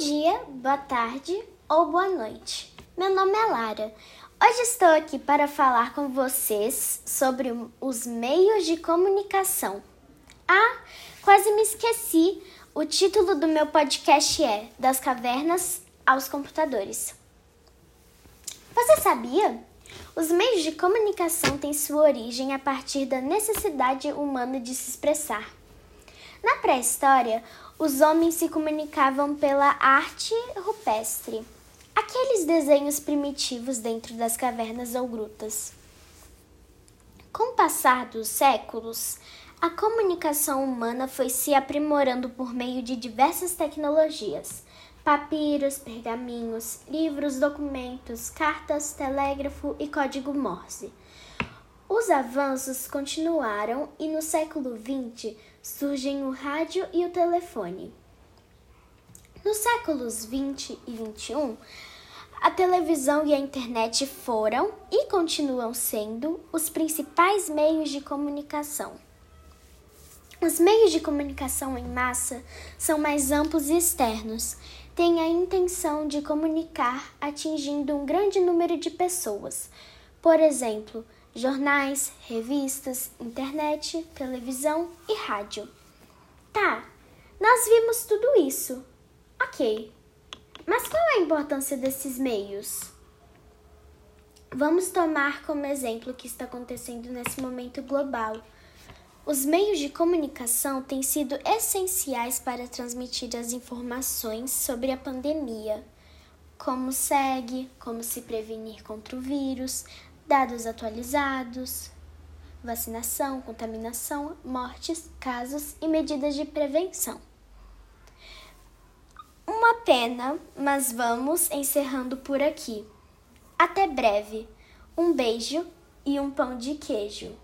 dia, boa tarde ou boa noite. Meu nome é Lara. Hoje estou aqui para falar com vocês sobre os meios de comunicação. Ah, quase me esqueci. O título do meu podcast é Das Cavernas aos Computadores. Você sabia? Os meios de comunicação têm sua origem a partir da necessidade humana de se expressar. Na pré-história, os homens se comunicavam pela arte rupestre, aqueles desenhos primitivos dentro das cavernas ou grutas. Com o passar dos séculos, a comunicação humana foi se aprimorando por meio de diversas tecnologias: papiros, pergaminhos, livros, documentos, cartas, telégrafo e código Morse. Os avanços continuaram e no século XX surgem o rádio e o telefone. Nos séculos 20 e 21, a televisão e a internet foram e continuam sendo os principais meios de comunicação. Os meios de comunicação em massa são mais amplos e externos, têm a intenção de comunicar atingindo um grande número de pessoas. Por exemplo, jornais, revistas, internet, televisão e rádio. Tá, nós vimos tudo isso. Ok, mas qual é a importância desses meios? Vamos tomar como exemplo o que está acontecendo nesse momento global. Os meios de comunicação têm sido essenciais para transmitir as informações sobre a pandemia, como segue, como se prevenir contra o vírus, dados atualizados, vacinação, contaminação, mortes, casos e medidas de prevenção. Uma pena, mas vamos encerrando por aqui. Até breve. Um beijo e um pão de queijo.